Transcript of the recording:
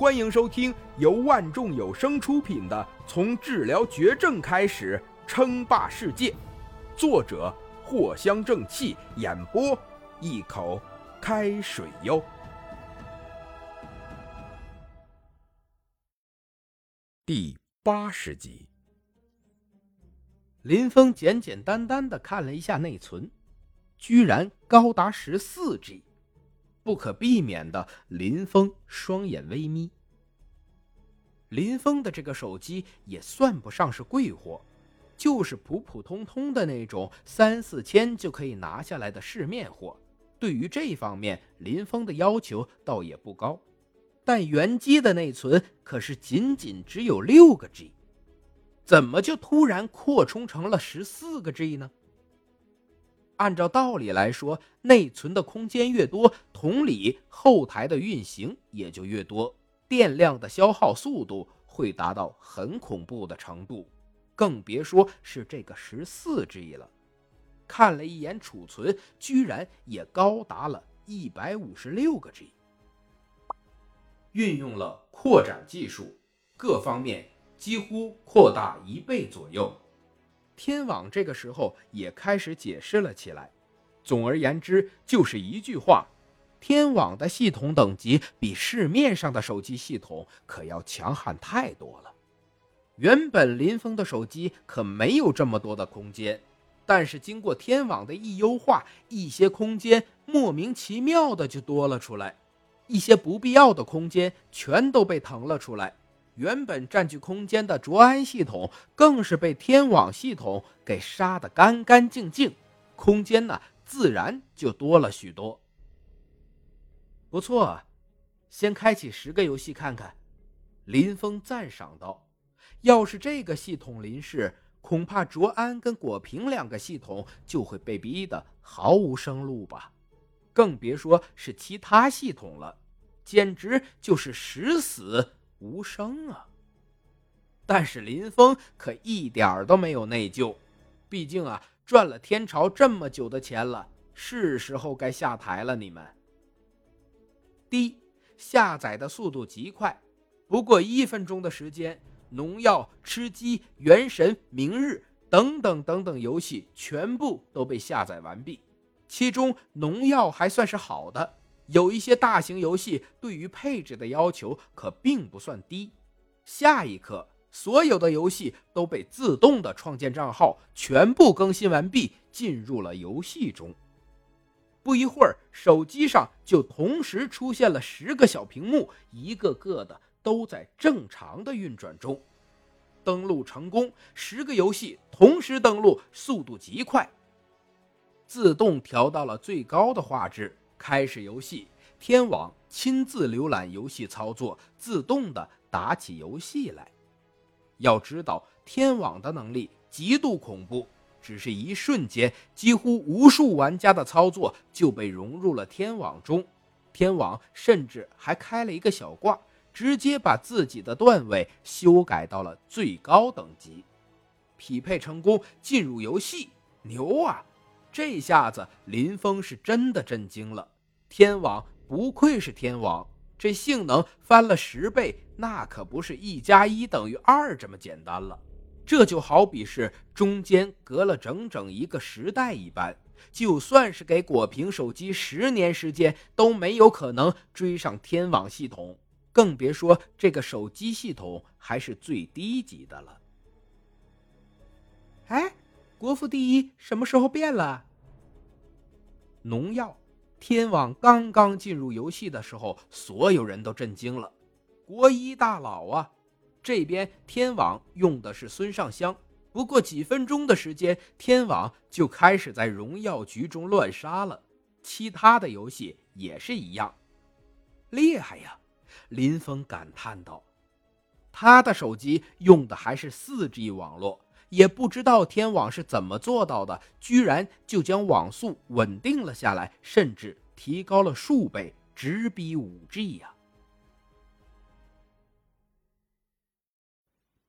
欢迎收听由万众有声出品的《从治疗绝症开始称霸世界》，作者藿香正气，演播一口开水哟。第八十集，林峰简简单单的看了一下内存，居然高达十四 G。不可避免的，林峰双眼微眯。林峰的这个手机也算不上是贵货，就是普普通通的那种三四千就可以拿下来的市面货。对于这方面，林峰的要求倒也不高。但原机的内存可是仅仅只有六个 G，怎么就突然扩充成了十四个 G 呢？按照道理来说，内存的空间越多，同理后台的运行也就越多，电量的消耗速度会达到很恐怖的程度，更别说是这个十四 G 了。看了一眼储存，居然也高达了一百五十六个 G。运用了扩展技术，各方面几乎扩大一倍左右。天网这个时候也开始解释了起来。总而言之，就是一句话：天网的系统等级比市面上的手机系统可要强悍太多了。原本林峰的手机可没有这么多的空间，但是经过天网的一优化，一些空间莫名其妙的就多了出来，一些不必要的空间全都被腾了出来。原本占据空间的卓安系统，更是被天网系统给杀得干干净净，空间呢自然就多了许多。不错啊，先开启十个游戏看看。林峰赞赏道：“要是这个系统临世，恐怕卓安跟果平两个系统就会被逼得毫无生路吧？更别说是其他系统了，简直就是十死。”无生啊！但是林峰可一点都没有内疚，毕竟啊，赚了天朝这么久的钱了，是时候该下台了。你们，第一，下载的速度极快，不过一分钟的时间，农药、吃鸡、原神、明日等等等等游戏全部都被下载完毕，其中农药还算是好的。有一些大型游戏对于配置的要求可并不算低，下一刻，所有的游戏都被自动的创建账号，全部更新完毕，进入了游戏中。不一会儿，手机上就同时出现了十个小屏幕，一个个的都在正常的运转中。登录成功，十个游戏同时登录，速度极快，自动调到了最高的画质。开始游戏，天网亲自浏览游戏操作，自动的打起游戏来。要知道，天网的能力极度恐怖，只是一瞬间，几乎无数玩家的操作就被融入了天网中。天网甚至还开了一个小挂，直接把自己的段位修改到了最高等级。匹配成功，进入游戏，牛啊！这下子林峰是真的震惊了，天网不愧是天网，这性能翻了十倍，那可不是一加一等于二这么简单了。这就好比是中间隔了整整一个时代一般，就算是给果屏手机十年时间，都没有可能追上天网系统，更别说这个手机系统还是最低级的了。哎。国服第一什么时候变了？农药，天网刚刚进入游戏的时候，所有人都震惊了。国一大佬啊，这边天网用的是孙尚香，不过几分钟的时间，天网就开始在荣耀局中乱杀了。其他的游戏也是一样，厉害呀！林峰感叹道。他的手机用的还是四 G 网络。也不知道天网是怎么做到的，居然就将网速稳定了下来，甚至提高了数倍，直逼五 G 呀！